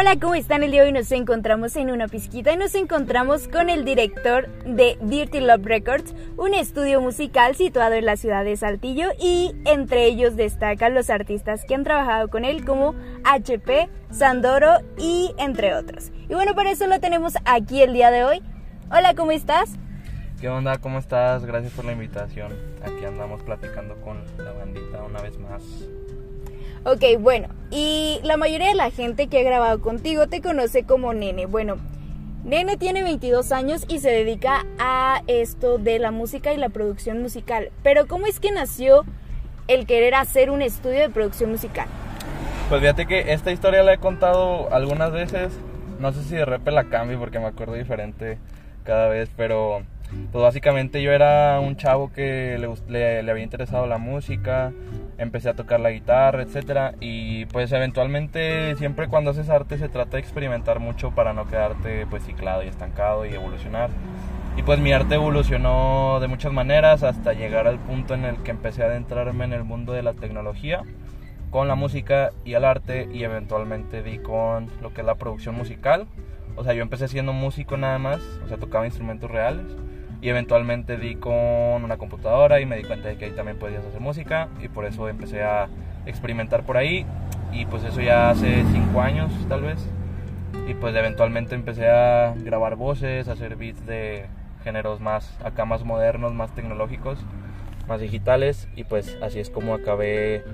Hola, ¿cómo están? El día de hoy nos encontramos en una pizquita y nos encontramos con el director de Dirty Love Records, un estudio musical situado en la ciudad de Saltillo y entre ellos destacan los artistas que han trabajado con él como HP, Sandoro y entre otros. Y bueno, por eso lo tenemos aquí el día de hoy. Hola, ¿cómo estás? ¿Qué onda? ¿Cómo estás? Gracias por la invitación. Aquí andamos platicando con la bandita una vez más. Ok, bueno, y la mayoría de la gente que ha grabado contigo te conoce como Nene. Bueno, Nene tiene 22 años y se dedica a esto de la música y la producción musical. Pero ¿cómo es que nació el querer hacer un estudio de producción musical? Pues fíjate que esta historia la he contado algunas veces. No sé si de repente la cambio porque me acuerdo diferente cada vez, pero pues básicamente yo era un chavo que le, había interesado la música, empecé a tocar la guitarra, etcétera, y pues eventualmente siempre cuando haces arte se trata de experimentar mucho para no quedarte pues ciclado y estancado y evolucionar. Y pues mi arte evolucionó de muchas maneras hasta llegar al punto en el que empecé a adentrarme en el mundo de la tecnología con la música y el arte y eventualmente di con lo que es la producción musical. O sea, yo empecé siendo músico nada más, o sea, tocaba instrumentos reales y eventualmente di con una computadora y me di cuenta de que ahí también podías hacer música y por eso empecé a experimentar por ahí y pues eso ya hace cinco años tal vez y pues eventualmente empecé a grabar voces, a hacer beats de géneros más acá más modernos, más tecnológicos, más digitales y pues así es como acabé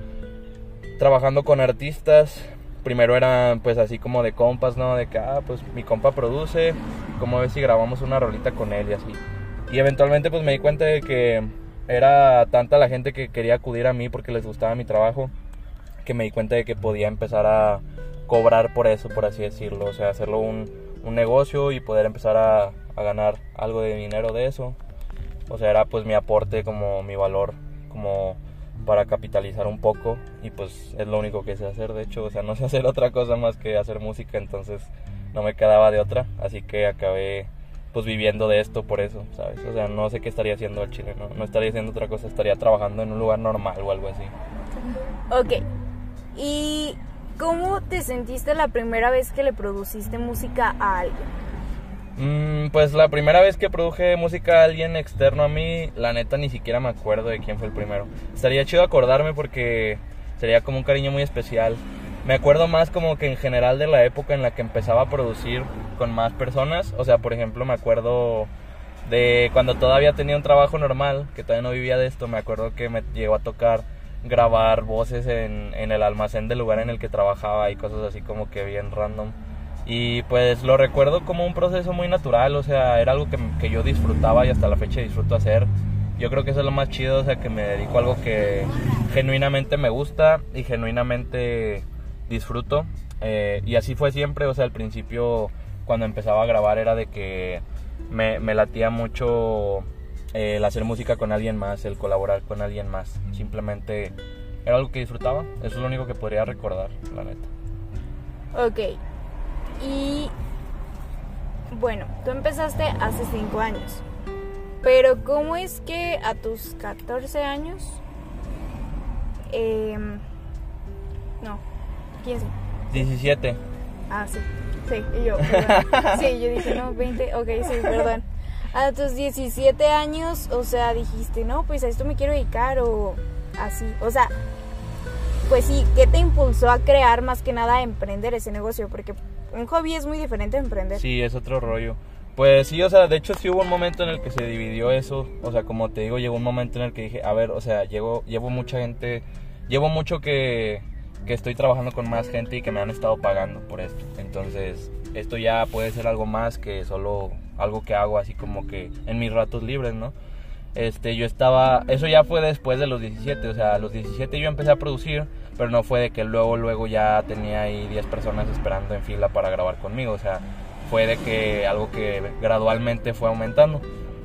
trabajando con artistas. Primero eran pues así como de compas, ¿no? De que, ah, pues mi compa produce, como ves si grabamos una rolita con él y así. Y eventualmente pues me di cuenta de que era tanta la gente que quería acudir a mí porque les gustaba mi trabajo, que me di cuenta de que podía empezar a cobrar por eso, por así decirlo. O sea, hacerlo un, un negocio y poder empezar a, a, ganar algo de dinero de eso. O sea, era pues mi aporte como mi valor, como para capitalizar un poco. Y pues es lo único que sé hacer, de hecho. O sea, no sé hacer otra cosa más que hacer música, entonces no me quedaba de otra. Así que acabé pues viviendo de esto por eso, ¿sabes? O sea, no sé qué estaría haciendo el chile, no, no estaría haciendo otra cosa, estaría trabajando en un lugar normal o algo así. Ok, ¿y cómo te sentiste la primera vez que le produciste música a alguien? Mm, pues la primera vez que produje música a alguien externo a mí, la neta ni siquiera me acuerdo de quién fue el primero. Estaría chido acordarme porque sería como un cariño muy especial. Me acuerdo más como que en general de la época en la que empezaba a producir con más personas. O sea, por ejemplo, me acuerdo de cuando todavía tenía un trabajo normal, que todavía no vivía de esto, me acuerdo que me llegó a tocar grabar voces en, en el almacén del lugar en el que trabajaba y cosas así como que bien random. Y pues lo recuerdo como un proceso muy natural, o sea, era algo que, que, yo disfrutaba y hasta la fecha disfruto hacer. Yo creo que eso es lo más chido, o sea, que me dedico a algo que genuinamente me gusta y genuinamente disfruto. Eh, y así fue siempre, o sea, al principio cuando empezaba a grabar era de que me, me latía mucho eh, el hacer música con alguien más, el colaborar con alguien más. Simplemente era algo que disfrutaba. Eso es lo único que podría recordar, la neta. Ok. Y bueno, tú empezaste hace 5 años. Pero ¿cómo es que a tus 14 años... Eh, no, 15. 17. Ah, sí. Sí, y yo. Sí, yo dije, no, 20. Ok, sí, perdón. A tus 17 años, o sea, dijiste, no, pues a esto me quiero dedicar o así. O sea, pues sí, ¿qué te impulsó a crear más que nada a emprender ese negocio? Porque un hobby es muy diferente a emprender. Sí, es otro rollo. Pues sí, o sea, de hecho sí hubo un momento en el que se dividió eso. O sea, como te digo, llegó un momento en el que dije, a ver, o sea, llevo, llevo mucha gente, llevo mucho que que estoy trabajando con más gente y que me han estado pagando por esto. Entonces, esto ya puede ser algo más que solo algo que hago así como que en mis ratos libres, ¿no? Este, yo estaba, eso ya fue después de los 17, o sea, a los 17 yo empecé a producir, pero no fue de que luego, luego ya tenía ahí 10 personas esperando en fila para grabar conmigo, o sea, fue de que algo que gradualmente fue aumentando.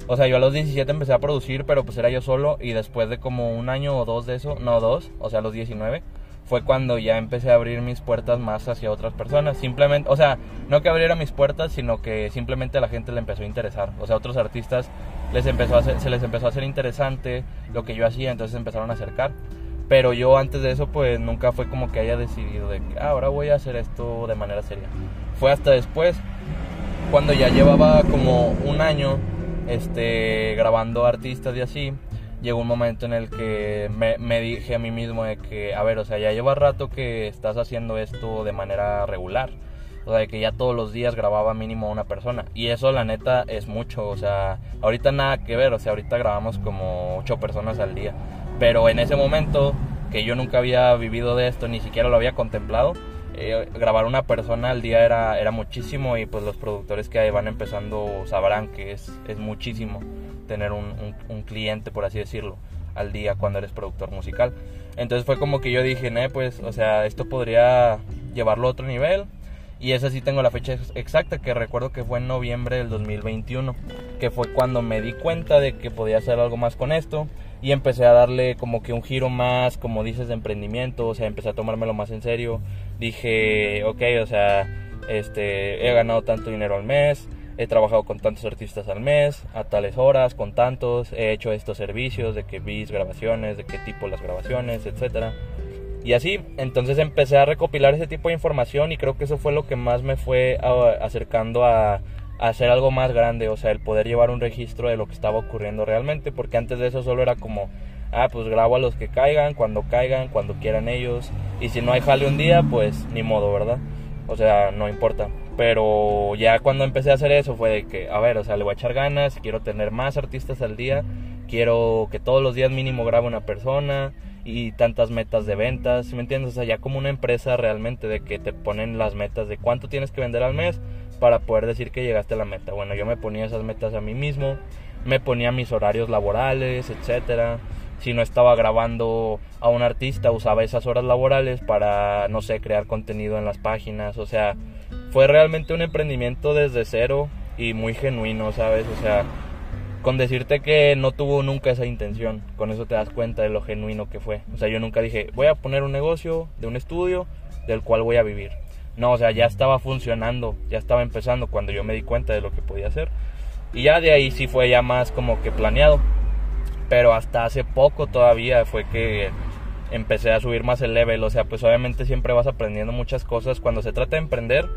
O sea, yo a los 17 empecé a producir, pero pues era yo solo y después de como un año o dos de eso, no dos, o sea, a los 19, fue cuando ya empecé a abrir mis puertas más hacia otras personas. Simplemente, o sea, no que abriera mis puertas, sino que simplemente a la gente le empezó a interesar. O sea, a otros artistas les empezó a se les empezó a hacer interesante lo que yo hacía, entonces empezaron a acercar. Pero yo antes de eso pues nunca fue como que haya decidido de que ah, ahora voy a hacer esto de manera seria. Fue hasta después, cuando ya llevaba como un año este, grabando artistas y así, llegó un momento en el que me, me, dije a mí mismo de que, a ver, o sea, ya lleva rato que estás haciendo esto de manera regular. O sea, de que ya todos los días grababa mínimo una persona. Y eso, la neta, es mucho. O sea, ahorita nada que ver. O sea, ahorita grabamos como ocho personas al día. Pero en ese momento, que yo nunca había vivido de esto, ni siquiera lo había contemplado, eh, grabar una persona al día era, era muchísimo y pues los productores que van empezando sabrán que es, es muchísimo tener un, un, cliente, por así decirlo, al día cuando eres productor musical. Entonces fue como que yo dije, eh, pues, o sea, esto podría llevarlo a otro nivel. Y esa sí tengo la fecha exacta, que recuerdo que fue en noviembre del 2021, que fue cuando me di cuenta de que podía hacer algo más con esto y empecé a darle como que un giro más, como dices, de emprendimiento, o sea, empecé a tomármelo más en serio. Dije, ok, o sea, este, he ganado tanto dinero al mes, he trabajado con tantos artistas al mes, a tales horas, con tantos, he hecho estos servicios de que bis grabaciones, de qué tipo las grabaciones, etcétera. Y así, entonces empecé a recopilar ese tipo de información y creo que eso fue lo que más me fue acercando a hacer algo más grande, o sea, el poder llevar un registro de lo que estaba ocurriendo realmente, porque antes de eso solo era como, ah, pues grabo a los que caigan, cuando caigan, cuando quieran ellos, y si no hay jale un día, pues ni modo, ¿verdad? O sea, no importa. Pero ya cuando empecé a hacer eso fue de que, a ver, o sea, le voy a echar ganas, quiero tener más artistas al día, quiero que todos los días mínimo grabe una persona y tantas metas de ventas, ¿me entiendes? O sea, ya como una empresa realmente de que te ponen las metas de cuánto tienes que vender al mes para poder decir que llegaste a la meta. Bueno, yo me ponía esas metas a mí mismo, me ponía mis horarios laborales, etcétera. Si no estaba grabando a un artista, usaba esas horas laborales para, no sé, crear contenido en las páginas. O sea, fue realmente un emprendimiento desde cero y muy genuino, ¿sabes? O sea, con decirte que no tuvo nunca esa intención, con eso te das cuenta de lo genuino que fue. O sea, yo nunca dije, voy a poner un negocio de un estudio del cual voy a vivir. No, o sea, ya estaba funcionando, ya estaba empezando cuando yo me di cuenta de lo que podía hacer. Y ya de ahí sí fue ya más como que planeado. Pero hasta hace poco todavía fue que empecé a subir más el level. O sea, pues obviamente siempre vas aprendiendo muchas cosas. Cuando se trata de emprender,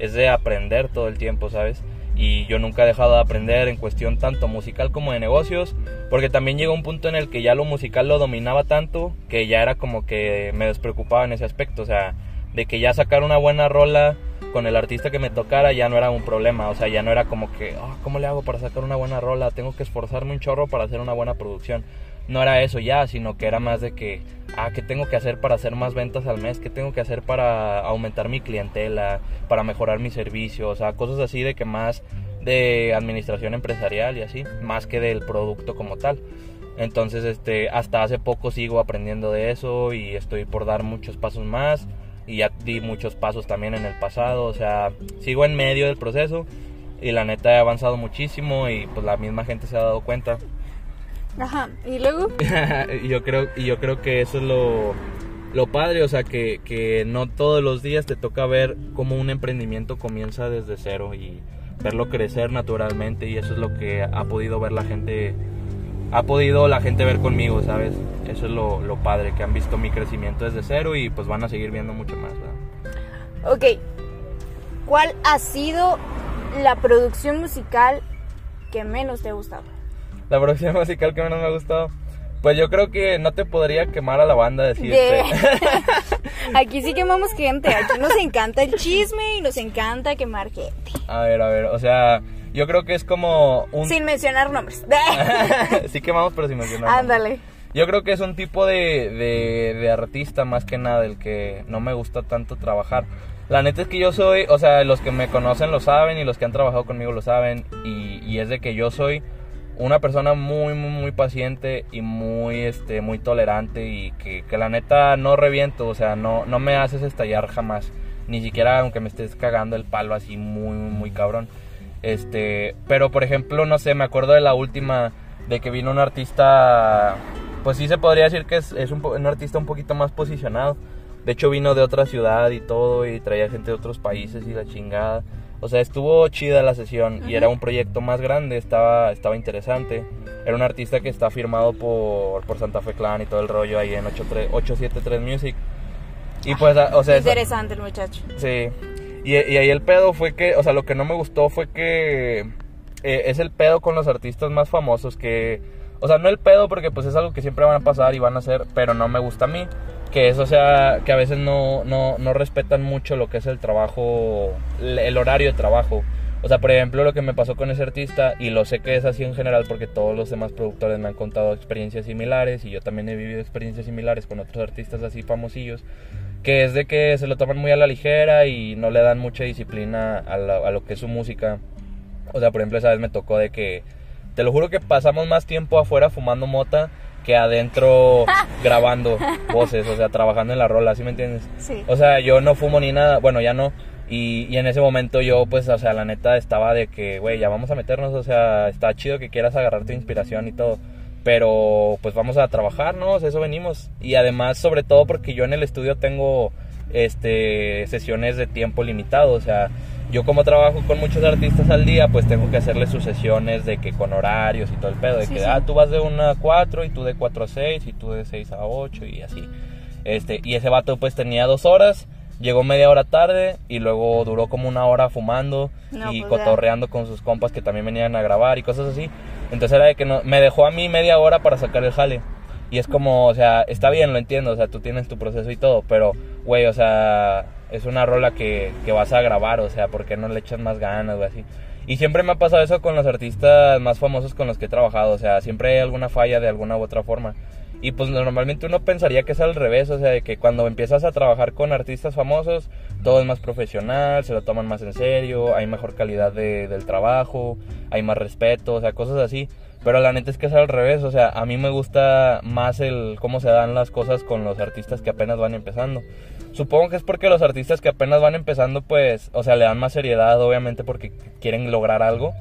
es de aprender todo el tiempo, ¿sabes? Y yo nunca he dejado de aprender en cuestión tanto musical como de negocios. Porque también llegó un punto en el que ya lo musical lo dominaba tanto que ya era como que me despreocupaba en ese aspecto. O sea, de que ya sacar una buena rola con el artista que me tocara ya no era un problema, o sea, ya no era como que, oh, ¿cómo le hago para sacar una buena rola? Tengo que esforzarme un chorro para hacer una buena producción. No era eso ya, sino que era más de que, ah, ¿qué tengo que hacer para hacer más ventas al mes? ¿Qué tengo que hacer para aumentar mi clientela? Para mejorar mi servicio? O sea, cosas así de que más de administración empresarial y así, más que del producto como tal. Entonces, este, hasta hace poco sigo aprendiendo de eso y estoy por dar muchos pasos más y ya di muchos pasos también en el pasado, o sea, sigo en medio del proceso y la neta he avanzado muchísimo y pues la misma gente se ha dado cuenta. Ajá, ¿y luego? y yo creo y yo creo que eso es lo lo padre, o sea, que, que no todos los días te toca ver cómo un emprendimiento comienza desde cero y verlo crecer naturalmente y eso es lo que ha podido ver la gente ha podido la gente ver conmigo, ¿sabes? Eso es lo, lo, padre, que han visto mi crecimiento desde cero y pues van a seguir viendo mucho más, ¿verdad? Ok, ¿cuál ha sido la producción musical que menos te ha gustado? La producción musical que menos me ha gustado. Pues yo creo que no te podría quemar a la banda decirte. aquí sí quemamos gente, aquí nos encanta el chisme y nos encanta quemar gente. A ver, a ver, o sea, yo creo que es como un... Sin mencionar nombres. sí quemamos, pero sin mencionar Ándale. Yo creo que es un tipo de, de, artista más que nada el que no me gusta tanto trabajar. La neta es que yo soy, o sea, los que me conocen lo saben y los que han trabajado conmigo lo saben. Y, y es de que yo soy una persona muy, muy, muy paciente y muy, este, muy tolerante y que, que, la neta no reviento, o sea, no, no me haces estallar jamás. Ni siquiera aunque me estés cagando el palo así muy, muy, cabrón. Este, pero por ejemplo, no sé, me acuerdo de la última de que vino un artista, pues sí se podría decir que es, es un, un, artista un poquito más posicionado. De hecho vino de otra ciudad y todo y traía gente de otros países y la chingada. O sea, estuvo chida la sesión y era un proyecto más grande, estaba, estaba interesante. Era un artista que está firmado por, por Santa Fe Clan y todo el rollo ahí en 873 Music. Y pues, o sea... Interesante el muchacho. Sí. Y, y, ahí el pedo fue que, o sea, lo que no me gustó fue que eh, es el pedo con los artistas más famosos que, o sea, no el pedo porque pues es algo que siempre van a pasar y van a hacer, pero no me gusta a mí. Que eso sea, que a veces no, no, no respetan mucho lo que es el trabajo, el horario de trabajo. O sea, por ejemplo, lo que me pasó con ese artista, y lo sé que es así en general porque todos los demás productores me han contado experiencias similares y yo también he vivido experiencias similares con otros artistas así famosillos, que es de que se lo toman muy a la ligera y no le dan mucha disciplina a, a lo que es su música. O sea, por ejemplo, esa vez me tocó de que, te lo juro que pasamos más tiempo afuera fumando mota que adentro grabando voces, o sea, trabajando en la rola, ¿sí me entiendes? Sí. O sea, yo no fumo ni nada, bueno, ya no y, en ese momento yo, pues, o sea, la neta estaba de que, güey, ya vamos a meternos, o sea, está chido que quieras agarrar tu inspiración y todo. Pero, pues, vamos a trabajar, ¿no? eso venimos. Y además, sobre todo porque yo en el estudio tengo, este, sesiones de tiempo limitado, o sea, yo como trabajo con muchos artistas al día, pues tengo que hacerles sus sesiones de que con horarios y todo el pedo, de que, ah, tú vas de 1 a 4 y tú de 4 a 6 y tú de 6 a 8 y así. Este, y ese vato pues tenía dos horas llegó media hora tarde y luego duró como una hora fumando y pues cotorreando con sus compas que también venían a grabar y cosas así. Entonces era de que no, me dejó a mí media hora para sacar el jale. Y es como, o sea, está bien, lo entiendo, o sea, tú tienes tu proceso y todo, pero, güey, o sea, es una rola que, que vas a grabar, o sea, ¿por qué no le echas más ganas, o así? Y siempre me ha pasado eso con los artistas más famosos con los que he trabajado, o sea, siempre hay alguna falla de alguna u otra forma. Y pues normalmente uno pensaría que es al revés, o sea, de que cuando empiezas a trabajar con artistas famosos, todo es más profesional, se lo toman más en serio, hay mejor calidad de, del trabajo, hay más respeto, o sea, cosas así. Pero la neta es que es al revés, o sea, a mí me gusta más el cómo se dan las cosas con los artistas que apenas van empezando. Supongo que es porque los artistas que apenas van empezando, pues, o sea, le dan más seriedad, obviamente, porque quieren lograr algo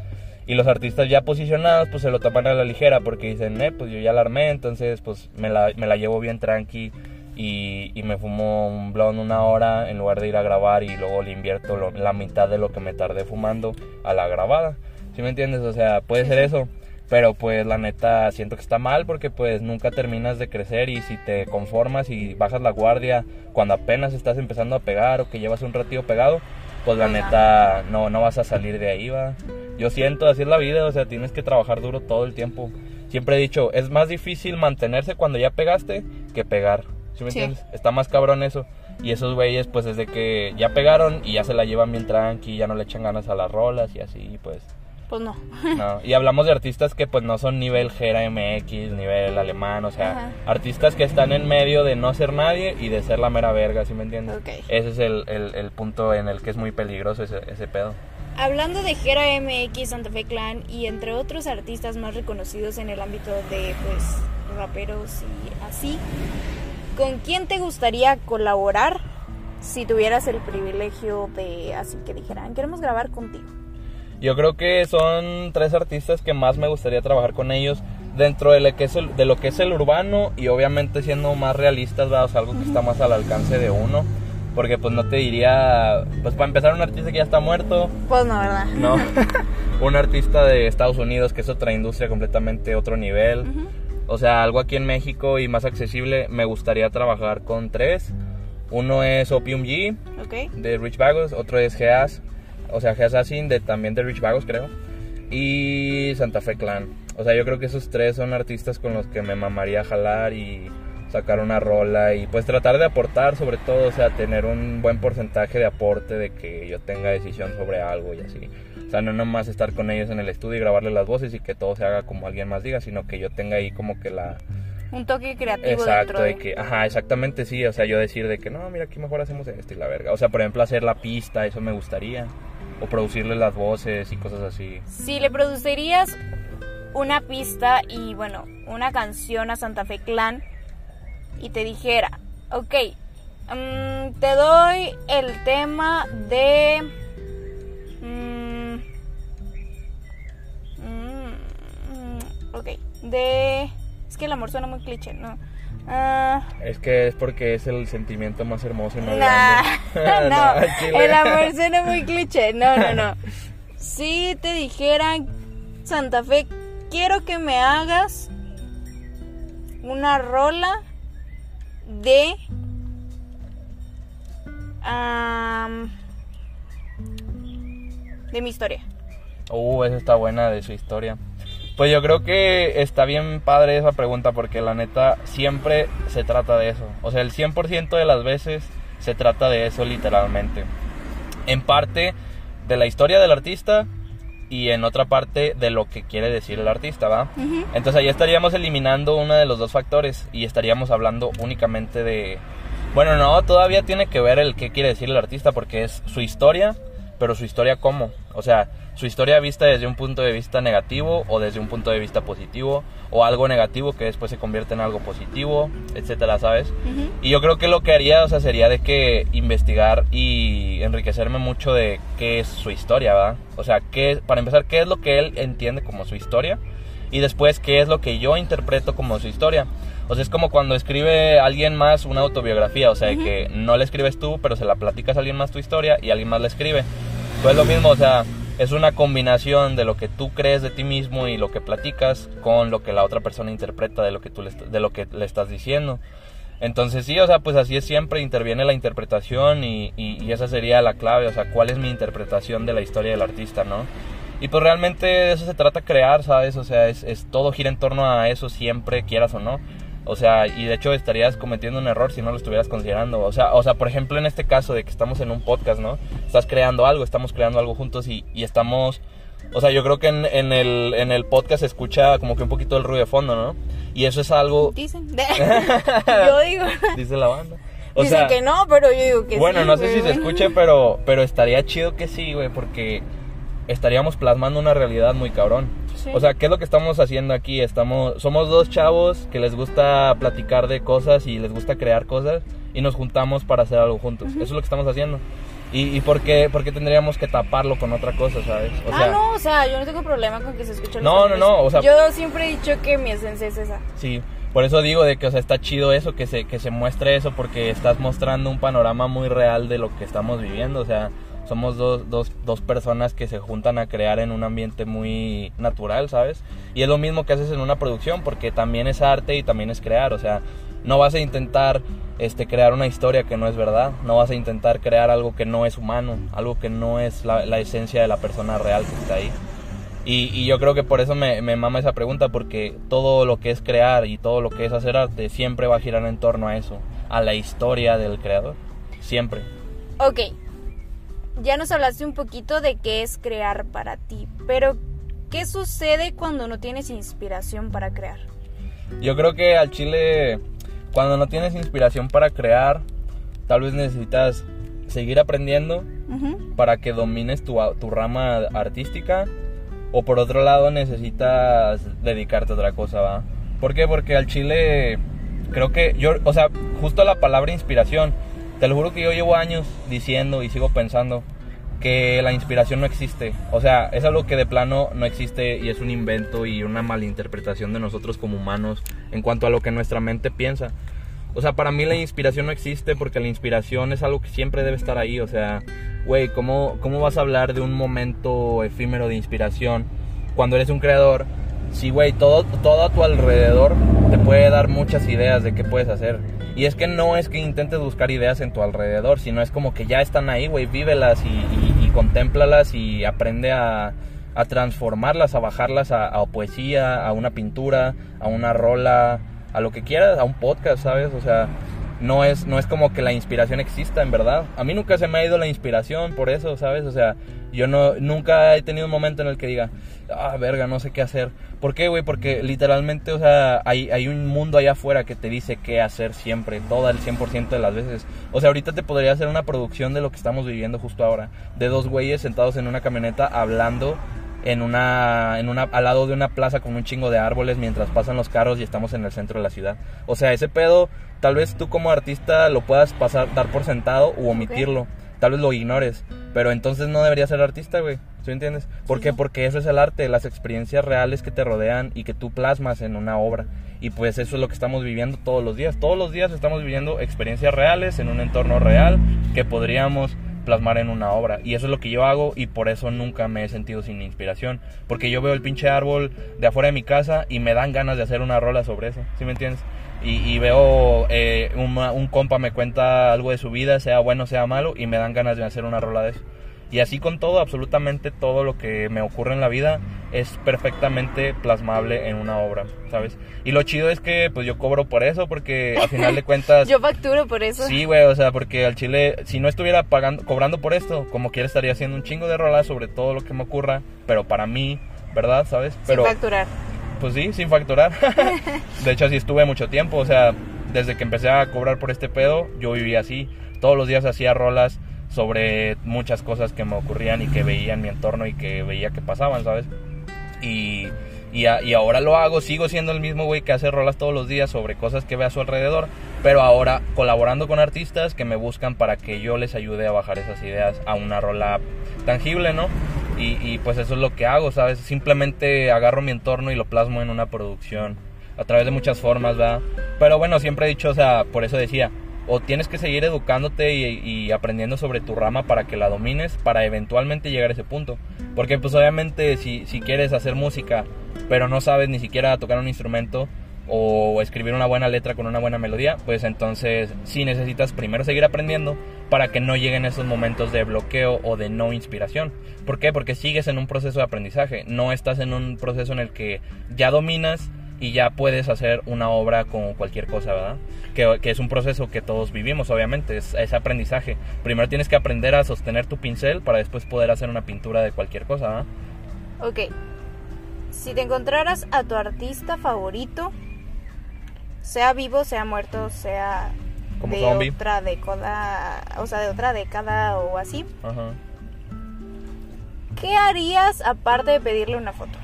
y los artistas ya posicionados, pues se lo tapan a la ligera porque dicen, eh, pues yo ya la armé, entonces pues me la, me la llevo bien tranqui y, y me fumo un blond una hora en lugar de ir a grabar y luego le invierto la mitad de lo que me tardé fumando a la grabada. ¿Sí me entiendes? O sea, puede ser eso. Pero pues la neta siento que está mal porque pues nunca terminas de crecer y si te conformas y bajas la guardia cuando apenas estás empezando a pegar o que llevas un ratito pegado, pues la neta no, no vas a salir de ahí, va. Yo siento, así es la vida, o sea, tienes que trabajar duro todo el tiempo. Siempre he dicho, es más difícil mantenerse cuando ya pegaste que pegar. ¿Sí me entiendes? Está más cabrón eso. Y esos güeyes, pues desde que ya pegaron y ya se la llevan bien tranqui, ya no le echan ganas a las rolas y así, pues. Pues no. no. Y hablamos de artistas que pues no son nivel Gera MX, nivel alemán, o sea, artistas que están en medio de no ser nadie y de ser la mera verga, ¿sí me entiendes? Ese es el, el, el, punto en el que es muy peligroso ese, ese pedo. Hablando de Gera MX, Santa Fe Clan y entre otros artistas más reconocidos en el ámbito de pues raperos y así, ¿con quién te gustaría colaborar si tuvieras el privilegio de así que dijeran, queremos grabar contigo? Yo creo que son tres artistas que más me gustaría trabajar con ellos dentro de lo que es el, de lo que es el urbano y obviamente siendo más realistas, ¿verdad? algo que está más al alcance de uno. Porque pues no te diría, pues para empezar un artista que ya está muerto. Pues no, ¿verdad? No. un artista de Estados Unidos que es otra industria completamente otro nivel. O sea, algo aquí en México y más accesible. Me gustaría trabajar con tres. Uno es Opium G de Rich Vagos, otro es Geas, o sea, Geas Assassin de también de Rich Vagos, creo. Y Santa Fe Clan. O sea, yo creo que esos tres son artistas con los que me mamaría jalar y sacar una rola y pues tratar de aportar sobre todo, o sea, tener un buen porcentaje de aporte de que yo tenga decisión sobre algo y así. O sea, no nomás estar con ellos en el estudio y grabarles las voces y que todo se haga como alguien más diga, sino que yo tenga ahí como que la... Un toque creativo. Exacto, de... que, ajá, exactamente sí, o sea, yo decir de que no, mira, aquí mejor hacemos esto y la verga. O sea, por ejemplo, hacer la pista, eso me gustaría. O producirle las voces y cosas así. Si le producirías una pista y bueno, una canción a Santa Fe Clan, y te dijera, ok, mm, te doy el tema de... Mm, mm, ok, de Es que el amor suena muy cliché, ¿no? Ah, Es que es porque es el sentimiento más hermoso y más nah, grande. no, chile. el amor suena muy cliché. No, no, no. Si te dijeran, Santa Fe, quiero que me hagas una rola de... am, de mi historia. Uh, esa está buena de su historia. Pues yo creo que está bien padre esa pregunta porque la neta siempre se trata de eso. O sea, el 100% de las veces se trata de eso literalmente. En parte de la historia del artista y en otra parte de lo que quiere decir el artista, ¿va? Entonces ahí estaríamos eliminando uno de los dos factores y estaríamos hablando únicamente de... Bueno, no, todavía tiene que ver el qué quiere decir el artista porque es su historia, pero su historia cómo. O sea, su historia vista desde un punto de vista negativo o desde un punto de vista positivo o algo negativo que después se convierte en algo positivo, etcétera, ¿sabes? Ujú. Y yo creo que lo que haría, o sea, sería de que investigar y enriquecerme mucho de qué es su historia, ¿verdad? O sea, qué, para empezar, qué es lo que él entiende como su historia y después qué es lo que yo interpreto como su historia. O sea, es como cuando escribe alguien más una autobiografía, o sea, de que no la escribes tú, pero se la platicas a alguien más tu historia y alguien más la escribe. Pues lo mismo, o sea, es una combinación de lo que tú crees de ti mismo y lo que platicas con lo que la otra persona interpreta de lo que tú le, de lo que le estás diciendo. Entonces sí, o sea, pues así es siempre, interviene la interpretación y, y- y esa sería la clave, o sea, cuál es mi interpretación de la historia del artista, ¿no? Y pues realmente de eso se trata crear, ¿sabes? O sea, es, es todo gira en torno a eso siempre, quieras o no. O sea, y de hecho estarías cometiendo un error si no lo estuvieras considerando. O sea, o sea, por ejemplo, en este caso de que estamos en un podcast, ¿no? Estás creando algo, estamos creando algo juntos y, y estamos... O sea, yo creo que en, en el, en el podcast se escucha como que un poquito el ruido de fondo, ¿no? Y eso es algo... Dicen. yo digo. Dice la banda. O Dicen sea, que no, pero yo digo que bueno, sí. no sé si se escuche, pero, pero estaría chido que sí, güey, porque estaríamos plasmando una realidad muy cabrón. Sí. O sea, ¿qué es lo que estamos haciendo aquí? Estamos, somos dos chavos que les gusta platicar de cosas y les gusta crear cosas y nos juntamos para hacer algo juntos. Eso es lo que estamos haciendo. ¿Y, y por, qué, por qué tendríamos que taparlo con otra cosa, sabes? O ah, no, o sea, yo no tengo problema con que se escuchen los No, no, no, o sea- Yo siempre he dicho que mi esencia es esa. Sí, por eso digo de que, o sea, está chido eso, que se, que se muestre eso, porque estás mostrando un panorama muy real de lo que estamos viviendo, o sea, somos dos, dos, dos personas que se juntan a crear en un ambiente muy natural, ¿sabes? Y es lo mismo que haces en una producción, porque también es arte y también es crear, o sea, no vas a intentar este, crear una historia que no es verdad, no vas a intentar crear algo que no es humano, algo que no es la, la esencia de la persona real que está ahí. Y, y yo creo que por eso me, me mama esa pregunta, porque todo lo que es crear y todo lo que es hacer arte siempre va a girar en torno a eso, a la historia del creador. Siempre. Ok, ya nos hablaste un poquito de qué es crear para ti, pero ¿qué sucede cuando no tienes inspiración para crear? Yo creo que al chile, cuando no tienes inspiración para crear, tal vez necesitas seguir aprendiendo para que domines tu, tu rama artística. O por otro lado necesitas dedicarte a otra cosa, ¿va? ¿Por qué? Porque al chile creo que yo, o sea, justo la palabra inspiración, te lo juro que yo llevo años diciendo y sigo pensando que la inspiración no existe. O sea, es algo que de plano no existe y es un invento y una malinterpretación de nosotros como humanos en cuanto a lo que nuestra mente piensa. O sea, para mí la inspiración no existe porque la inspiración es algo que siempre debe estar ahí. O sea, güey, ¿cómo, ¿cómo vas a hablar de un momento efímero de inspiración cuando eres un creador? Si, güey, todo, todo a tu alrededor te puede dar muchas ideas de qué puedes hacer. Y es que no es que intentes buscar ideas en tu alrededor, sino es como que ya están ahí, güey, vívelas y, y, y contémplalas y aprende a, transformarlas, a bajarlas a, a poesía, a una pintura, a una rola, a lo que quieras, a un podcast, ¿sabes? O sea, no es, no es como que la inspiración exista, en verdad. A mí nunca se me ha ido la inspiración por eso, ¿sabes? O sea, yo no, nunca he tenido un momento en el que diga, ah, verga, no sé qué hacer. ¿Por qué, güey? Porque literalmente, o sea, hay, hay un mundo allá afuera que te dice qué hacer siempre, todo el 100% de las veces. O sea, ahorita te podría hacer una producción de lo que estamos viviendo justo ahora. De dos güeyes sentados en una camioneta hablando en una, en una, al lado de una plaza con un chingo de árboles mientras pasan los carros y estamos en el centro de la ciudad. O sea, ese pedo, tal vez tú como artista lo puedas pasar, dar por sentado o omitirlo. Tal vez lo ignores. Pero entonces no deberías ser artista, güey. ¿Sí me entiendes? ¿Por Sí, qué? sí. Porque eso es el arte, las experiencias reales que te rodean y que tú plasmas en una obra. Y pues eso es lo que estamos viviendo todos los días. Todos los días estamos viviendo experiencias reales en un entorno real que podríamos plasmar en una obra. Y eso es lo que yo hago y por eso nunca me he sentido sin inspiración. Porque yo veo el pinche árbol de afuera de mi casa y me dan ganas de hacer una rola sobre eso. ¿Sí me entiendes? Y, veo eh, un compa me cuenta algo de su vida, sea bueno, sea malo, y me dan ganas de hacer una rola de eso. Y así con todo, absolutamente todo lo que me ocurre en la vida es perfectamente plasmable en una obra, ¿sabes? Y lo chido es que pues yo cobro por eso porque al final de cuentas... yo facturo por eso. Sí, güey, o sea, porque al chile, si no estuviera pagando, cobrando por esto, como quiera estaría haciendo un chingo de rolas sobre todo lo que me ocurra, pero para mí, ¿verdad? ¿Sabes? Pero, sin facturar. Pues sí, sin facturar. de hecho, así estuve mucho tiempo, o sea, desde que empecé a cobrar por este pedo, yo vivía así. Todos los días hacía rolas sobre muchas cosas que me ocurrían y que veía en mi entorno y que veía que pasaban, ¿sabes? Y, y, ahora lo hago, sigo siendo el mismo güey que hace rolas todos los días sobre cosas que ve a su alrededor, pero ahora colaborando con artistas que me buscan para que yo les ayude a bajar esas ideas a una rola tangible, ¿no? Y, y pues eso es lo que hago, ¿sabes? Simplemente agarro mi entorno y lo plasmo en una producción a través de muchas formas, ¿verdad? Pero bueno, siempre he dicho, o sea, por eso decía, o tienes que seguir educándote y, aprendiendo sobre tu rama para que la domines para eventualmente llegar a ese punto. Porque pues obviamente si, si quieres hacer música pero no sabes ni siquiera tocar un instrumento o escribir una buena letra con una buena melodía, pues entonces sí necesitas primero seguir aprendiendo para que no lleguen esos momentos de bloqueo o de no inspiración. ¿Por qué? Porque sigues en un proceso de aprendizaje, no estás en un proceso en el que ya dominas y ya puedes hacer una obra con cualquier cosa, ¿verdad? Que, que es un proceso que todos vivimos, obviamente, es, es, aprendizaje. Primero tienes que aprender a sostener tu pincel para después poder hacer una pintura de cualquier cosa, ¿verdad? Ok. Si te encontraras a tu artista favorito, sea vivo, sea muerto, sea de otra década, o sea, de otra década o así, Ajá. ¿qué harías aparte de pedirle una foto?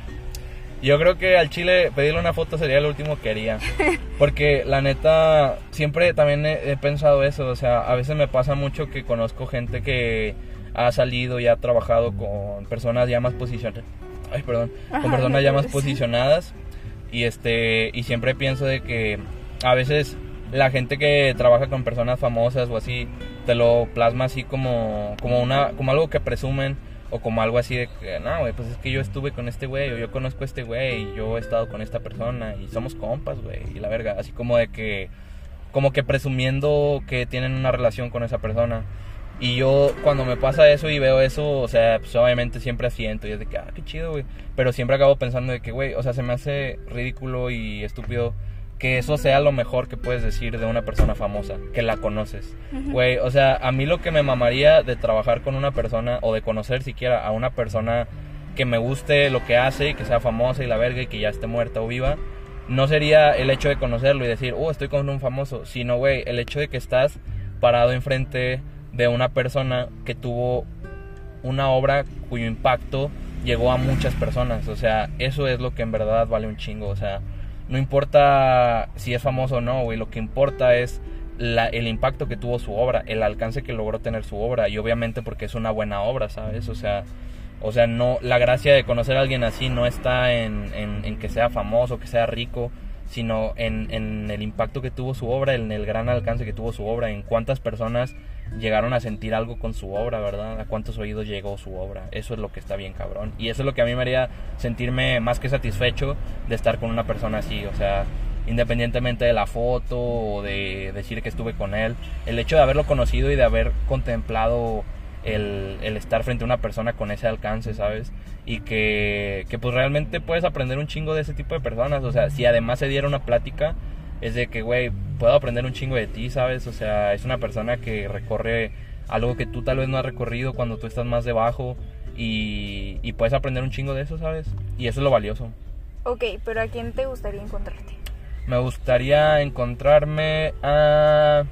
Yo creo que al chile pedirle una foto sería lo último que haría. Porque la neta, siempre también he, pensado eso. O sea, a veces me pasa mucho que conozco gente que ha salido y ha trabajado con personas ya más posicionadas. Ay, perdón. Con personas ya más posicionadas. Y este y siempre pienso de que a veces la gente que trabaja con personas famosas o así te lo plasma así como como una como algo que presumen o como algo así de que, no, güey, pues es que yo estuve con este güey, o yo conozco a este güey, y yo he estado con esta persona, y somos compas, güey, y la verga, así como de que, como que presumiendo que tienen una relación con esa persona. Y yo cuando me pasa eso y veo eso, o sea, pues obviamente siempre asiento y es de que, ah, qué chido, güey. Pero siempre acabo pensando de que, güey, o sea, se me hace ridículo y estúpido que eso sea lo mejor que puedes decir de una persona famosa, que la conoces. Güey, o sea, a mí lo que me mamaría de trabajar con una persona o de conocer siquiera a una persona que me guste lo que hace y que sea famosa y la verga y que ya esté muerta o viva, no sería el hecho de conocerlo y decir, oh, estoy con un famoso, sino, güey, el hecho de que estás parado enfrente de una persona que tuvo una obra cuyo impacto llegó a muchas personas. O sea, eso es lo que en verdad vale un chingo. O sea, no importa si es famoso o no, güey, lo que importa es la, el impacto que tuvo su obra, el alcance que logró tener su obra y obviamente porque es una buena obra, ¿sabes? O sea, o sea, no, la gracia de conocer a alguien así no está en, que sea famoso, que sea rico, sino en, en, el impacto que tuvo su obra, en el gran alcance que tuvo su obra, en cuántas personas llegaron a sentir algo con su obra, ¿verdad? A cuántos oídos llegó su obra. Eso es lo que está bien cabrón. Y eso es lo que a mí me haría sentirme más que satisfecho de estar con una persona así, o sea, independientemente de la foto o de decir que estuve con él, el hecho de haberlo conocido y de haber contemplado el, el estar frente a una persona con ese alcance, ¿sabes? Y que, que pues realmente puedes aprender un chingo de ese tipo de personas, o sea, si además se diera una plática, es de que, güey, puedo aprender un chingo de ti, ¿sabes? O sea, es una persona que recorre algo que tú tal vez no has recorrido cuando tú estás más debajo y, y puedes aprender un chingo de eso, ¿sabes? Y eso es lo valioso. Ok, pero ¿a quién te gustaría encontrarte? Me gustaría encontrarme a...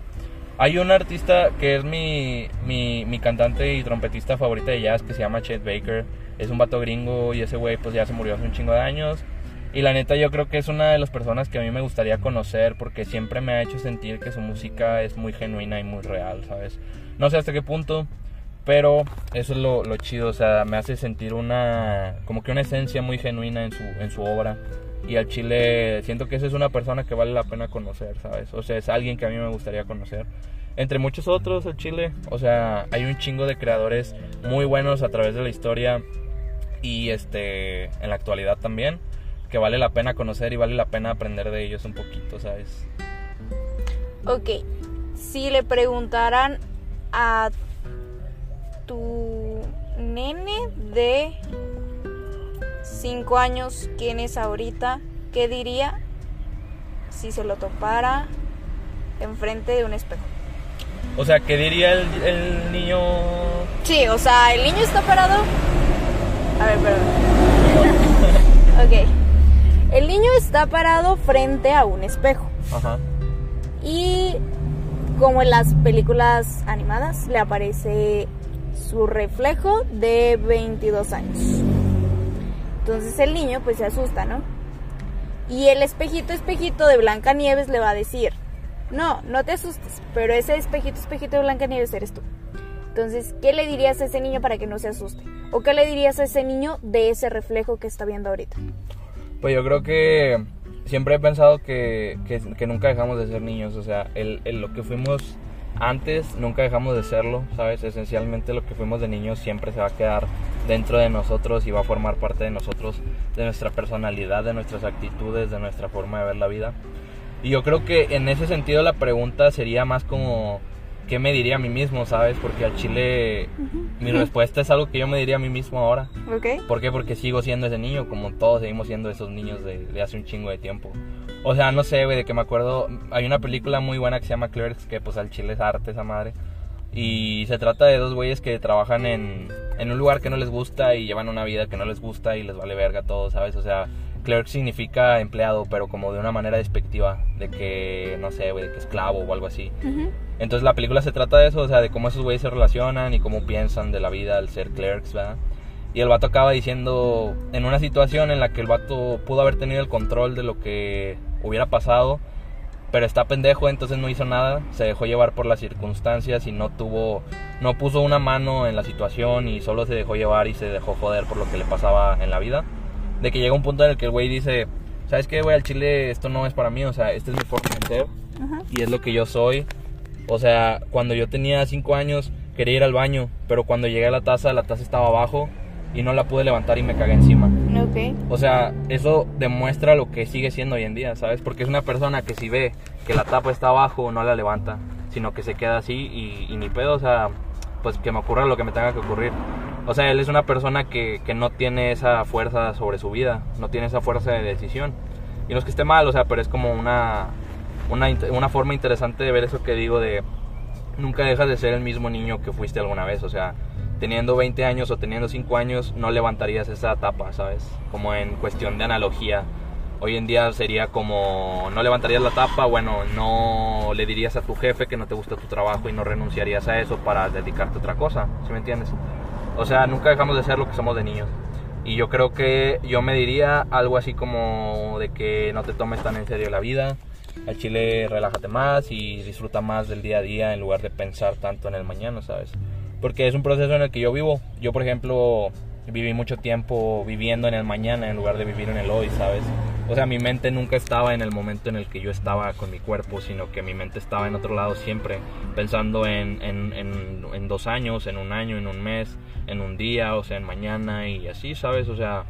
Hay un artista que es mi, mi, mi, cantante y trompetista favorita de jazz que se llama Chet Baker. Es un vato gringo y ese güey pues ya se murió hace un chingo de años. Y la neta yo creo que es una de las personas que a mí me gustaría conocer porque siempre me ha hecho sentir que su música es muy genuina y muy real, ¿sabes? No sé hasta qué punto, pero eso es lo, lo chido, o sea, me hace sentir una, como que una esencia muy genuina en su, en su obra. Y al chile siento que esa es una persona que vale la pena conocer, ¿sabes? O sea, es alguien que a mí me gustaría conocer. Entre muchos otros, el chile. O sea, hay un chingo de creadores muy buenos a través de la historia y este en la actualidad también que vale la pena conocer y vale la pena aprender de ellos un poquito, ¿sabes? Ok, si le preguntaran a tu nene de 5 años quién es ahorita, ¿qué diría si se lo topara enfrente de un espejo? O sea, ¿qué diría el, el niño? Sí, o sea, el niño está parado. A ver, perdón. ok. El niño está parado frente a un espejo. Ajá. Y como en las películas animadas, le aparece su reflejo de 22 años. Entonces el niño pues se asusta, ¿no? Y el espejito, espejito de Blancanieves le va a decir, no, no te asustes, pero ese espejito, espejito de Blancanieves eres tú. Entonces, ¿qué le dirías a ese niño para que no se asuste? ¿O qué le dirías a ese niño de ese reflejo que está viendo ahorita? Pues yo creo que siempre he pensado que, que, nunca dejamos de ser niños, o sea, el, lo que fuimos antes nunca dejamos de serlo, ¿sabes? Esencialmente lo que fuimos de niños siempre se va a quedar dentro de nosotros y va a formar parte de nosotros, de nuestra personalidad, de nuestras actitudes, de nuestra forma de ver la vida. Y yo creo que en ese sentido la pregunta sería más como ¿qué me diría a mí mismo, sabes? Porque al chile mi respuesta es algo que yo me diría a mí mismo ahora. Ok. ¿Por qué? Porque sigo siendo ese niño, como todos seguimos siendo esos niños de, hace un chingo de tiempo. O sea, no sé, güey, de que me acuerdo, hay una película muy buena que se llama Clerks, que pues al chile es arte esa madre. Y se trata de dos güeyes que trabajan en, en un lugar que no les gusta y llevan una vida que no les gusta y les vale verga todo, ¿sabes? O sea, clerk significa empleado, pero como de una manera despectiva, de que, no sé, güey, que esclavo o algo así. Entonces la película se trata de eso, o sea, de cómo esos güeyes se relacionan y cómo piensan de la vida al ser clerks, ¿verdad? Y el vato acaba diciendo, en una situación en la que el vato pudo haber tenido el control de lo que hubiera pasado, pero está pendejo, entonces no hizo nada, se dejó llevar por las circunstancias y no tuvo, no puso una mano en la situación y solo se dejó llevar y se dejó joder por lo que le pasaba en la vida de que llega un punto en el que el güey dice, ¿sabes qué, güey? Al chile esto no es para mí, o sea, esta es mi forma de ser y es lo que yo soy. O sea, cuando yo tenía 5 años quería ir al baño, pero cuando llegué a la taza, la taza estaba abajo y no la pude levantar y me cagué encima. Okay. O sea, eso demuestra lo que sigue siendo hoy en día, ¿sabes? Porque es una persona que si ve que la tapa está abajo, no la levanta, sino que se queda así y, y ni pedo, o sea, pues que me ocurra lo que me tenga que ocurrir. O sea, él es una persona que, que, no tiene esa fuerza sobre su vida, no tiene esa fuerza de decisión. Y no es que esté mal, o sea, pero es como una, una, una forma interesante de ver eso que digo de nunca dejas de ser el mismo niño que fuiste alguna vez. O sea, teniendo 20 años o teniendo 5 años no levantarías esa tapa, ¿sabes? Como en cuestión de analogía. Hoy en día sería como no levantarías la tapa, bueno, no le dirías a tu jefe que no te gusta tu trabajo y no renunciarías a eso para dedicarte a otra cosa, ¿sí me entiendes? O sea, nunca dejamos de ser lo que somos de niños. Y yo creo que yo me diría algo así como de que no te tomes tan en serio la vida. Al chile relájate más y disfruta más del día a día en lugar de pensar tanto en el mañana, ¿sabes? Porque es un proceso en el que yo vivo. Yo, por ejemplo, viví mucho tiempo viviendo en el mañana en lugar de vivir en el hoy, ¿sabes? O sea, mi mente nunca estaba en el momento en el que yo estaba con mi cuerpo, sino que mi mente estaba en otro lado siempre, pensando en, en, en, dos años, en un año, en un mes, en un día, o sea, en mañana y así, ¿sabes? O sea,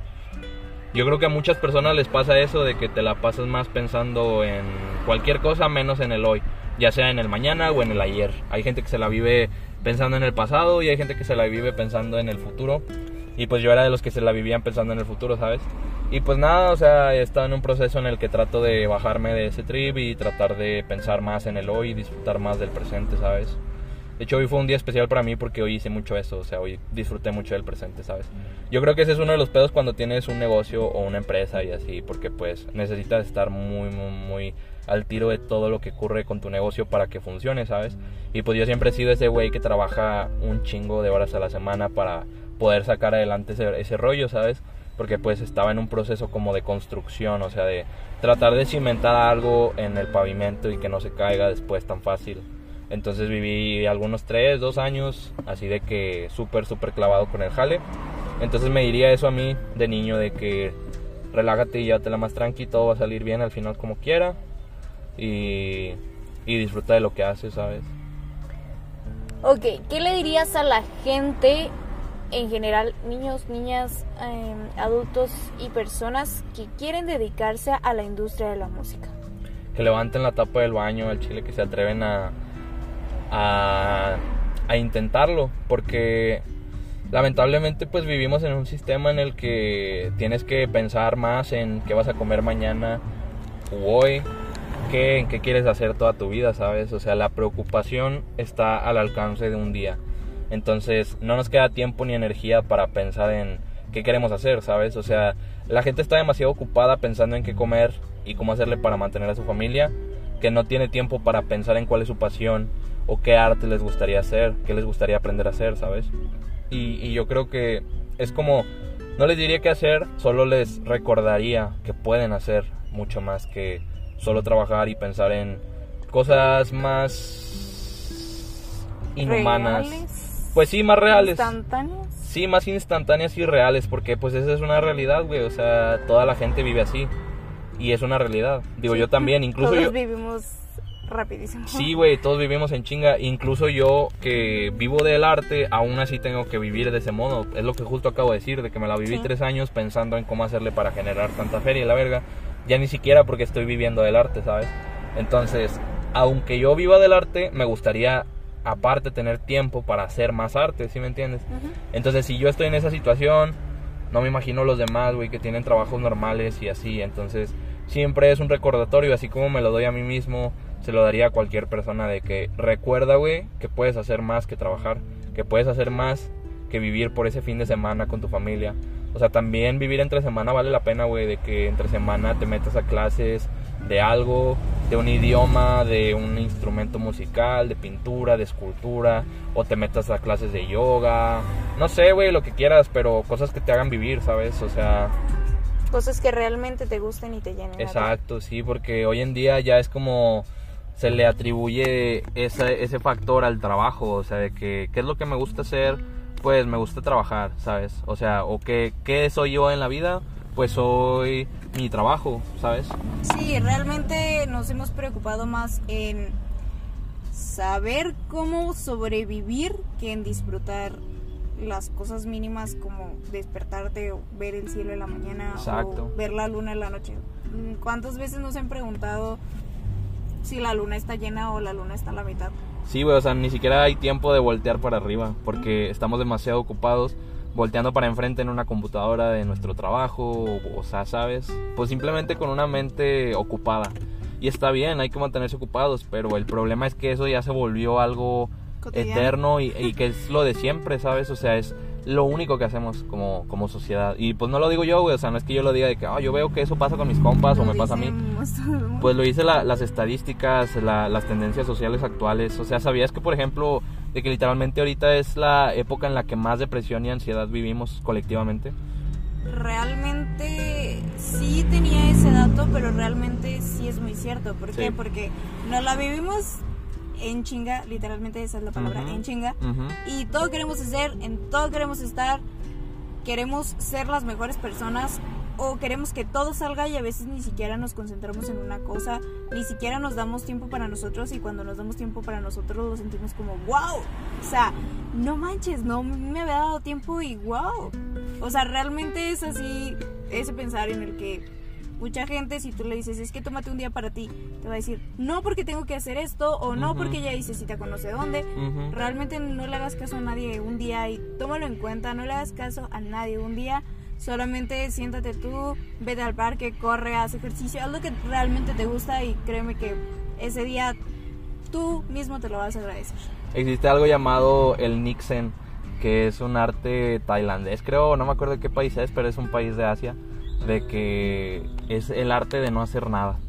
yo creo que a muchas personas les pasa eso de que te la pasas más pensando en cualquier cosa menos en el hoy, ya sea en el mañana o en el ayer. Hay gente que se la vive pensando en el pasado y hay gente que se la vive pensando en el futuro. Y pues yo era de los que se la vivían pensando en el futuro, ¿sabes? Y pues nada, o sea, he estado en un proceso en el que trato de bajarme de ese trip y tratar de pensar más en el hoy y disfrutar más del presente, ¿sabes? De hecho, hoy fue un día especial para mí porque hoy hice mucho eso, o sea, hoy disfruté mucho del presente, ¿sabes? Yo creo que ese es uno de los pedos cuando tienes un negocio o una empresa y así, porque pues necesitas estar muy, muy, muy al tiro de todo lo que ocurre con tu negocio para que funcione, ¿sabes? Y pues yo siempre he sido ese güey que trabaja un chingo de horas a la semana para poder sacar adelante ese, ese rollo, ¿sabes? Porque pues estaba en un proceso como de construcción, o sea, de tratar de cimentar algo en el pavimento y que no se caiga después tan fácil. Entonces viví algunos 3, 2 años así de que súper, súper clavado con el jale. Entonces me diría eso a mí de niño, de que relájate y llévatela más tranqui, todo va a salir bien al final como quiera y, y disfruta de lo que haces, ¿sabes? Ok, ¿qué le dirías a la gente en general, niños, niñas, em, adultos y personas que quieren dedicarse a la industria de la música? Que levanten la tapa del baño al chile, que se atreven a, a, intentarlo, porque lamentablemente pues vivimos en un sistema en el que tienes que pensar más en qué vas a comer mañana o hoy, en qué quieres hacer toda tu vida, ¿sabes? O sea, la preocupación está al alcance de un día. Entonces, no nos queda tiempo ni energía para pensar en qué queremos hacer, ¿sabes? O sea, la gente está demasiado ocupada pensando en qué comer y cómo hacerle para mantener a su familia, que no tiene tiempo para pensar en cuál es su pasión o qué arte les gustaría hacer, qué les gustaría aprender a hacer, ¿sabes? Y, yo creo que es como, no les diría qué hacer, solo les recordaría que pueden hacer mucho más que solo trabajar y pensar en cosas más inhumanas. Pues sí, más reales. ¿Instantáneos? Sí, más instantáneas y reales, porque pues esa es una realidad, güey, o sea, toda la gente vive así. Y es una realidad. Digo, Sí. yo también, incluso Todos yo... vivimos rapidísimo. Sí, güey, todos vivimos en chinga. Incluso yo que vivo del arte, aún así tengo que vivir de ese modo. Es lo que justo acabo de decir, de que me la viví Sí. tres años pensando en cómo hacerle para generar tanta feria y la verga. Ya ni siquiera porque estoy viviendo del arte, ¿sabes? Entonces, aunque yo viva del arte, me gustaría aparte tener tiempo para hacer más arte, ¿sí me entiendes? Entonces, si yo estoy en esa situación, no me imagino los demás, güey, que tienen trabajos normales y así. Entonces, siempre es un recordatorio, así como me lo doy a mí mismo, se lo daría a cualquier persona de que recuerda, güey, que puedes hacer más que trabajar, que puedes hacer más que vivir por ese fin de semana con tu familia. O sea, también vivir entre semana vale la pena, güey, de que entre semana te metas a clases de algo, de un idioma, de un instrumento musical, de pintura, de escultura, o te metas a clases de yoga, no sé, güey, lo que quieras, pero cosas que te hagan vivir, ¿sabes? O sea, Cosas que realmente te gusten y te llenen. exacto, sí, porque hoy en día ya es como se le atribuye ese, ese factor al trabajo, o sea, de que qué es lo que me gusta hacer, pues me gusta trabajar, ¿sabes? O sea, o que qué soy yo en la vida, pues soy mi trabajo, ¿sabes? Sí, realmente nos hemos preocupado más en saber cómo sobrevivir que en disfrutar las cosas mínimas como despertarte o ver el cielo en la mañana Exacto. o ver la luna en la noche. ¿Cuántas veces nos han preguntado si la luna está llena o la luna está a la mitad? Sí, güey, o sea, ni siquiera hay tiempo de voltear para arriba, porque estamos demasiado ocupados volteando para enfrente en una computadora de nuestro trabajo, o, o sea, ¿sabes? Pues simplemente con una mente ocupada. Y está bien, hay que mantenerse ocupados, pero el problema es que eso ya se volvió algo Cotidiano. eterno y, y que es lo de siempre, ¿sabes? O sea, es lo único que hacemos como, como sociedad. Y pues no lo digo yo, güey, o sea, no es que yo lo diga de que, ah, yo veo que eso pasa con mis compas o Lo me pasa a mí. Pues lo dice la- las estadísticas, la- las tendencias sociales actuales. O sea, ¿sabías que, por ejemplo, de que literalmente ahorita es la época en la que más depresión y ansiedad vivimos colectivamente? Realmente sí tenía ese dato, pero realmente sí es muy cierto. ¿Por qué? Sí. Porque nos la vivimos en chinga, literalmente esa es la palabra, en chinga. Y todo queremos hacer, en todo queremos estar, queremos ser las mejores personas o queremos que todo salga y a veces ni siquiera nos concentramos en una cosa, ni siquiera nos damos tiempo para nosotros y cuando nos damos tiempo para nosotros lo sentimos como wow. O sea, no manches, no me había dado tiempo y wow. O sea, realmente es así ese pensar en el que mucha gente si tú le dices, es que tómate un día para ti, te va a decir, no porque tengo que hacer esto o no porque ya hice cita con no sé dónde. Realmente no le hagas caso a nadie un día y tómalo en cuenta, no le hagas caso a nadie un día. Solamente siéntate tú, vete al parque, corre, haz ejercicio, haz lo que realmente te gusta y créeme que ese día tú mismo te lo vas a agradecer. Existe algo llamado el Nixon, que es un arte tailandés, creo, no me acuerdo de qué país es, pero es un país de Asia, de que es el arte de no hacer nada.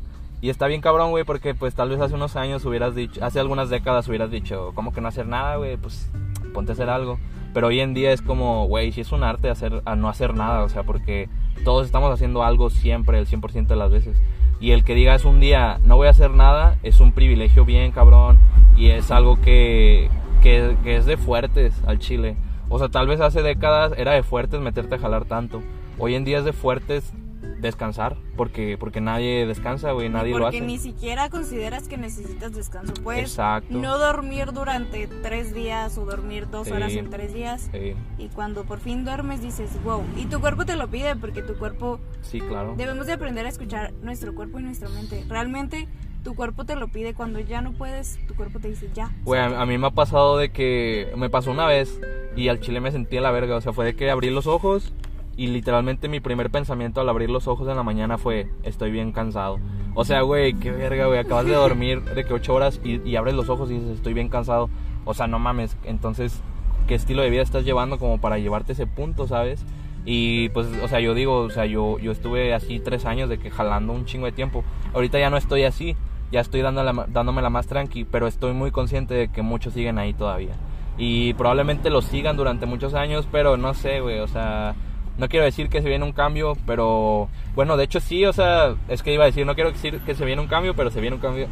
Y está bien cabrón, güey, porque pues tal vez hace unos años hubieras dicho, hace algunas décadas hubieras dicho, ¿cómo que no hacer nada, güey? Pues ponte a hacer algo. Pero hoy en día es como, güey, si es un arte hacer, a no hacer nada, o sea, porque todos estamos haciendo algo siempre, el 100% de las veces. Y el que digas un día, no voy a hacer nada, es un privilegio bien cabrón y es algo que, que, que es de fuertes al chile. O sea, tal vez hace décadas era de fuertes meterte a jalar tanto. Hoy en día es de fuertes descansar, porque, porque nadie descansa, güey, nadie lo hace. Porque ni siquiera consideras que necesitas descanso. Puedes Exacto. no dormir durante tres días o dormir dos Sí. horas en tres días. Sí, Y cuando por fin duermes dices, wow. Y tu cuerpo te lo pide porque tu cuerpo... sí, claro. Debemos de aprender a escuchar nuestro cuerpo y nuestra mente. Realmente tu cuerpo te lo pide. Cuando ya no puedes, tu cuerpo te dice ya. Güey, a, a mí me ha pasado de que me pasó una vez y al chile me sentí a la verga. O sea, fue de que abrí los ojos y literalmente mi primer pensamiento al abrir los ojos en la mañana fue: Estoy bien cansado. O sea, güey, qué verga, güey. Acabas de dormir de que ocho horas y, y abres los ojos y dices: Estoy bien cansado. O sea, no mames. Entonces, ¿qué estilo de vida estás llevando como para llevarte ese punto, sabes? Y pues, o sea, yo digo, o sea, yo, yo estuve así tres años de que jalando un chingo de tiempo. Ahorita ya no estoy así, ya estoy dándole, dándome la más tranqui, pero estoy muy consciente de que muchos siguen ahí todavía. Y probablemente lo sigan durante muchos años, pero no sé, güey, o sea, no quiero decir que se viene un cambio, pero bueno, de hecho sí, o sea, es que iba a decir, no quiero decir que se viene un cambio, pero se viene un cambio.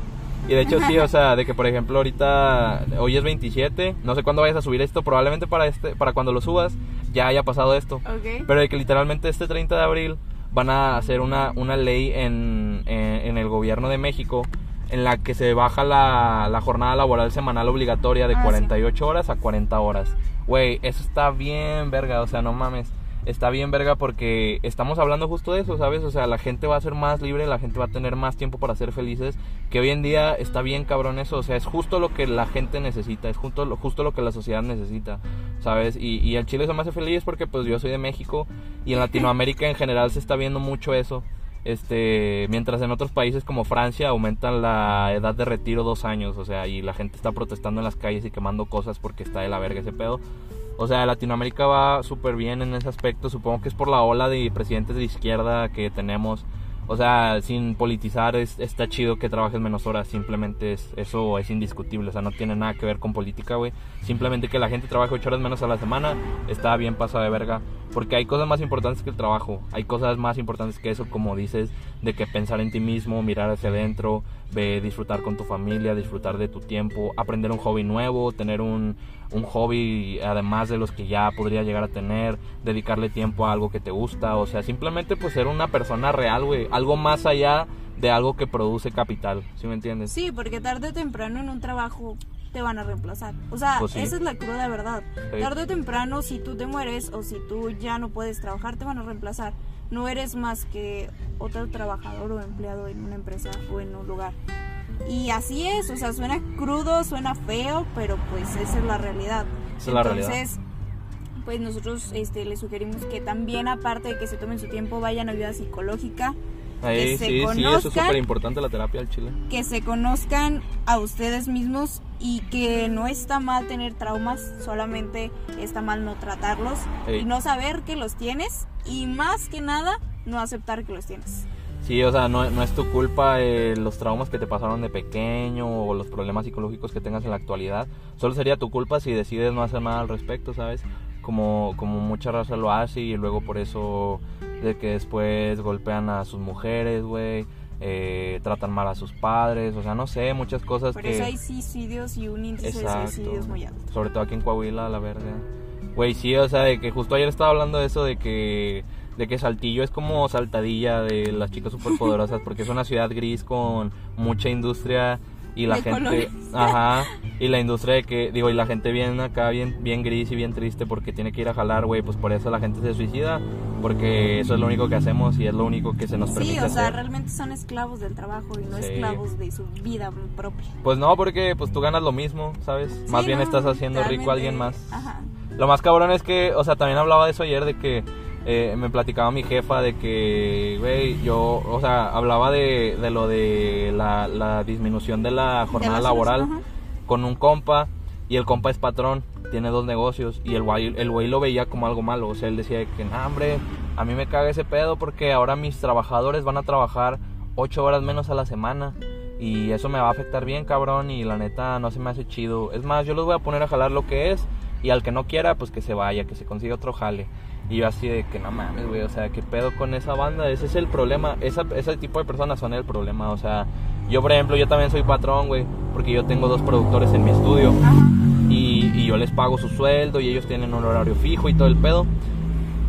Y de hecho sí, o sea, de que por ejemplo ahorita, hoy es 27, no sé cuándo vayas a subir esto, probablemente para, este, para cuando lo subas ya haya pasado esto. Ok. Pero de que literalmente este 30 de abril van a hacer una, una ley en, en, en el gobierno de México en la que se baja la, la jornada laboral semanal obligatoria de Ah, sí. 48 horas a 40 horas. Güey, eso está bien verga, o sea, no mames. Está bien verga porque estamos hablando justo de eso, ¿sabes? O sea, la gente va a ser más libre, la gente va a tener más tiempo para ser felices, que hoy en día está bien cabrón eso, o sea, es justo lo que la gente necesita, es justo lo, justo lo que la sociedad necesita, ¿sabes? Y, y el Chile se me hace feliz porque pues yo soy de México y en Latinoamérica en general se está viendo mucho eso. Este, mientras en otros países como Francia aumentan la edad de retiro dos años, o sea, y la gente está protestando en las calles y quemando cosas porque está de la verga ese pedo. O sea, Latinoamérica va súper bien en ese aspecto. Supongo que es por la ola de presidentes de izquierda que tenemos. O sea, sin politizar, es, está chido que trabajes menos horas. Simplemente es, eso es indiscutible. O sea, no tiene nada que ver con política, güey. Simplemente que la gente trabaje ocho horas menos a la semana está bien pasada de verga. Porque hay cosas más importantes que el trabajo. Hay cosas más importantes que eso, como dices, de que pensar en ti mismo, mirar hacia adentro, ve, disfrutar con tu familia, disfrutar de tu tiempo, aprender un hobby nuevo, tener un, un hobby además de los que ya podría llegar a tener, dedicarle tiempo a algo que te gusta, o sea, simplemente pues ser una persona real, güey, algo más allá de algo que produce capital, ¿sí me entiendes? Sí, porque tarde o temprano en un trabajo te van a reemplazar. O sea, Pues sí. esa es la cruda verdad. Sí. Tarde o temprano, si tú te mueres o si tú ya no puedes trabajar, te van a reemplazar. No eres más que otro trabajador o empleado en una empresa o en un lugar. Y así es, o sea, suena crudo, suena feo, pero pues esa es la realidad. Esa es la realidad. Entonces, pues nosotros este, les sugerimos que también, aparte de que se tomen su tiempo, vayan a ayuda psicológica, Ahí, que se sí, sí, eso es conozcan. súper importante la terapia al chile. que se conozcan a ustedes mismos y que no está mal tener traumas, solamente está mal no tratarlos Ey. y no saber que los tienes y más que nada no aceptar que los tienes. Sí, o sea, no, no es tu culpa eh, los traumas que te pasaron de pequeño o los problemas psicológicos que tengas en la actualidad. Solo sería tu culpa si decides no hacer nada al respecto, ¿sabes? Como, como mucha raza lo hace y luego por eso de que después golpean a sus mujeres, güey, eh, tratan mal a sus padres, o sea, no sé, muchas cosas Por que... eso hay suicidios y un índice de Exacto. suicidios muy alto. Sobre todo aquí en Coahuila, la verga. Güey, sí, o sea, de que justo ayer estaba hablando de eso, de que, de que Saltillo es como Saltadilla de las chicas superpoderosas, porque es una ciudad gris con mucha industria y la De gente, colores. ajá, y la industria de que, digo, y la gente bien acá, bien, bien gris y bien triste porque tiene que ir a jalar, güey, pues por eso la gente se suicida, porque eso es lo único que hacemos y es lo único que se nos Sí, permite o sea, hacer. realmente son esclavos del trabajo y no Sí. esclavos de su vida propia. Pues no, porque pues tú ganas lo mismo, ¿sabes? Más Sí, bien no, estás haciendo rico a alguien más. Ajá. Lo más cabrón es que, o sea, también hablaba de eso ayer, de que eh, me platicaba mi jefa de que, güey, yo, o sea, hablaba de, de lo de la, la disminución de la jornada laboral ajá. con un compa y el compa es patrón, tiene dos negocios y el güey, el güey lo veía como algo malo, o sea, él decía de que, nah, hombre, a mí me caga ese pedo porque ahora mis trabajadores van a trabajar ocho horas menos a la semana y eso me va a afectar bien, cabrón, y la neta no se me hace chido. Es más, yo los voy a poner a jalar lo que es y al que no quiera, pues que se vaya, que se consiga otro jale. Y yo así de que no mames, güey, o sea, ¿qué pedo con esa banda? Ese es el problema, esa, ese tipo de personas son el problema, o sea, yo por ejemplo, yo también soy patrón, güey, porque yo tengo dos productores en mi estudio Ajá. y, y yo les pago su sueldo y ellos tienen un horario fijo y todo el pedo.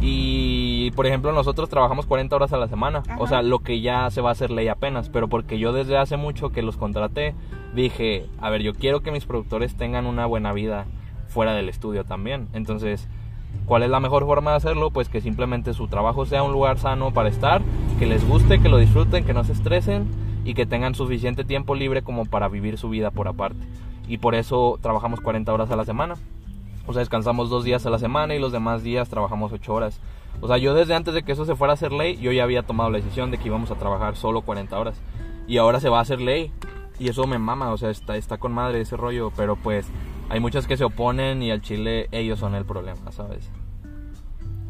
Y, por ejemplo, nosotros trabajamos 40 horas a la semana. O sea, lo que ya se va a hacer ley apenas. Pero porque yo desde hace mucho que los contraté, dije, a ver, yo quiero que mis productores tengan una buena vida fuera del estudio también. Entonces, ¿cuál es la mejor forma de hacerlo? Pues que simplemente su trabajo sea un lugar sano para estar, que les guste, que lo disfruten, que no se estresen y que tengan suficiente tiempo libre como para vivir su vida por aparte. Y por eso trabajamos 40 horas a la semana. O sea, descansamos dos días a la semana y los demás días trabajamos ocho horas. O sea, yo desde antes de que eso se fuera a hacer ley, yo ya había tomado la decisión de que íbamos a trabajar solo 40 horas. Y ahora se va a hacer ley. Y eso me mama, o sea, está, está con madre ese rollo. Pero pues hay muchas que se oponen y al Chile ellos son el problema, ¿sabes?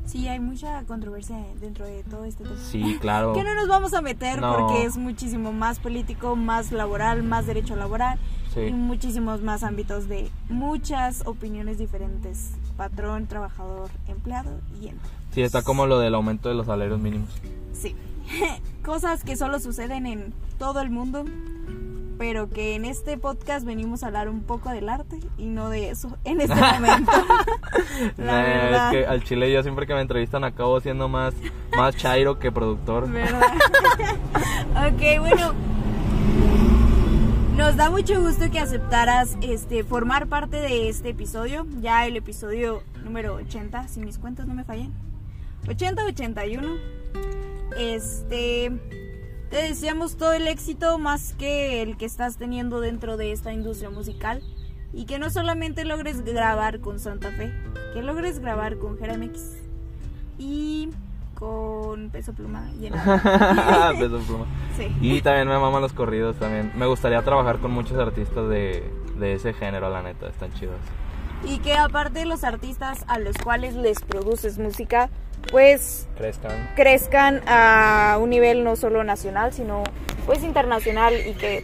Sí, hay mucha controversia dentro de todo este tema. Sí, claro. que no nos vamos a meter porque es muchísimo más político, más laboral, más derecho laboral y muchísimos más ámbitos de muchas opiniones diferentes, patrón, trabajador, empleado y entre. Sí, está como lo del aumento de los salarios mínimos. Sí, cosas que solo suceden en todo el mundo, pero que en este podcast venimos a hablar un poco del arte y no de eso en este momento. La verdad. Es que al chile yo siempre que me entrevistan acabo siendo más, más chairo que productor. ¿Verdad? ok, bueno nos da mucho gusto que aceptaras este, formar parte de este episodio, ya el episodio número 80, si mis cuentas no me fallan. 80-81. Este, te deseamos todo el éxito más que el que estás teniendo dentro de esta industria musical. Y que no solamente logres grabar con Santa Fe, que logres grabar con Jeramex. Y con peso pluma peso pluma. Y también me maman los corridos también. Me gustaría trabajar con muchos artistas de, de ese género, la neta, están chidos. Y que aparte los artistas a los cuales les produces música, pues crezcan. crezcan a un nivel no solo nacional, sino pues internacional y que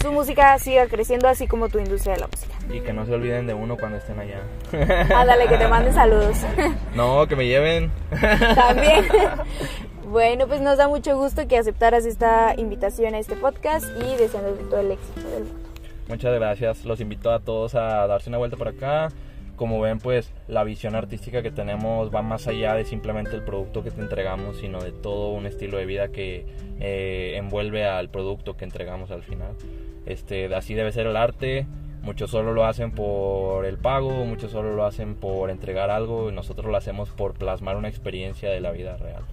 su música siga creciendo así como tu industria de la música. Y que no se olviden de uno cuando estén allá. Ándale, que te manden saludos. No, que me lleven. También. Bueno, pues nos da mucho gusto que aceptaras esta invitación a este podcast y deseándote todo el éxito del mundo. Muchas gracias. Los invito a todos a darse una vuelta por acá. Como ven, pues la visión artística que tenemos va más allá de simplemente el producto que te entregamos, sino de todo un estilo de vida que eh, envuelve al producto que entregamos al final. Este, así debe ser el arte. Muchos solo lo hacen por el pago, muchos solo lo hacen por entregar algo y nosotros lo hacemos por plasmar una experiencia de la vida real.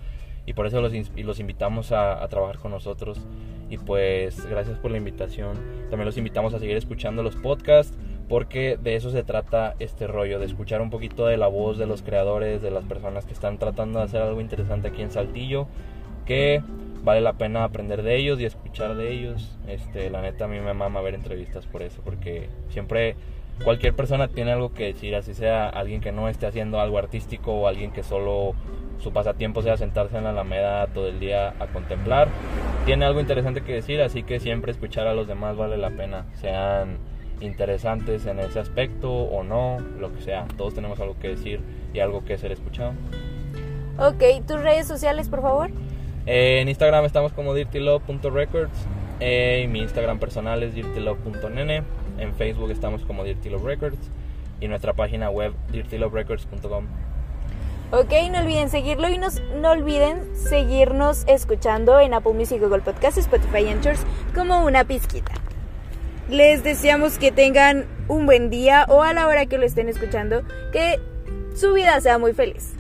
Y por eso los, los invitamos a, a, trabajar con nosotros. Y pues gracias por la invitación. También los invitamos a seguir escuchando los podcasts porque de eso se trata este rollo, de escuchar un poquito de la voz de los creadores, de las personas que están tratando de hacer algo interesante aquí en Saltillo, que vale la pena aprender de ellos y escuchar de ellos. Este, la neta a mí me mama ver entrevistas por eso, porque siempre cualquier persona tiene algo que decir, así sea alguien que no esté haciendo algo artístico o alguien que solo su pasatiempo sea sentarse en la alameda todo el día a contemplar, tiene algo interesante que decir, así que siempre escuchar a los demás vale la pena, sean interesantes en ese aspecto o no, lo que sea, todos tenemos algo que decir y algo que ser escuchado. Ok, tus redes sociales, por favor. Eh, en Instagram estamos como dirtylove.records. Eh, mi Instagram personal es dirtylove.nene. En Facebook estamos como dirtyloverecords. Y nuestra página web dirtyloverecords.com. Ok, no olviden seguirlo y no olviden seguirnos escuchando en Apple Music, Google Podcasts, Spotify y Anchors como una pizquita. Les deseamos que tengan un buen día o a la hora que lo estén escuchando, que su vida sea muy feliz.